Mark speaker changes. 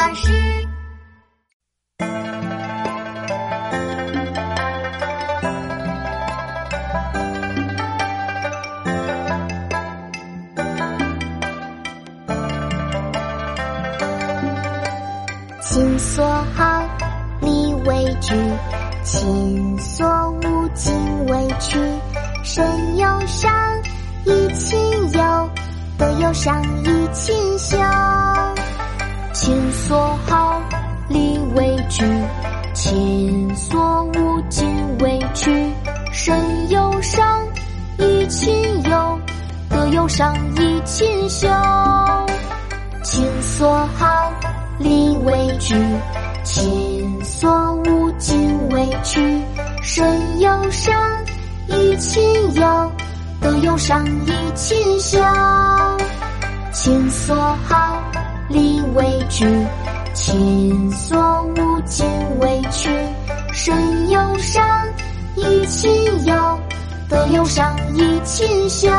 Speaker 1: 巴士。
Speaker 2: 亲所好，礼为具；亲所恶，敬为去。身有伤，贻亲忧；德有伤，贻亲羞。亲所恶，敬为取。身有伤，贻亲忧；德有伤，贻亲羞。亲所好。礼为具，亲所恶，敬为取。身有伤，贻亲忧；德有伤，贻亲羞。亲所好，礼为具；亲所亲忧；德有伤，贻亲羞。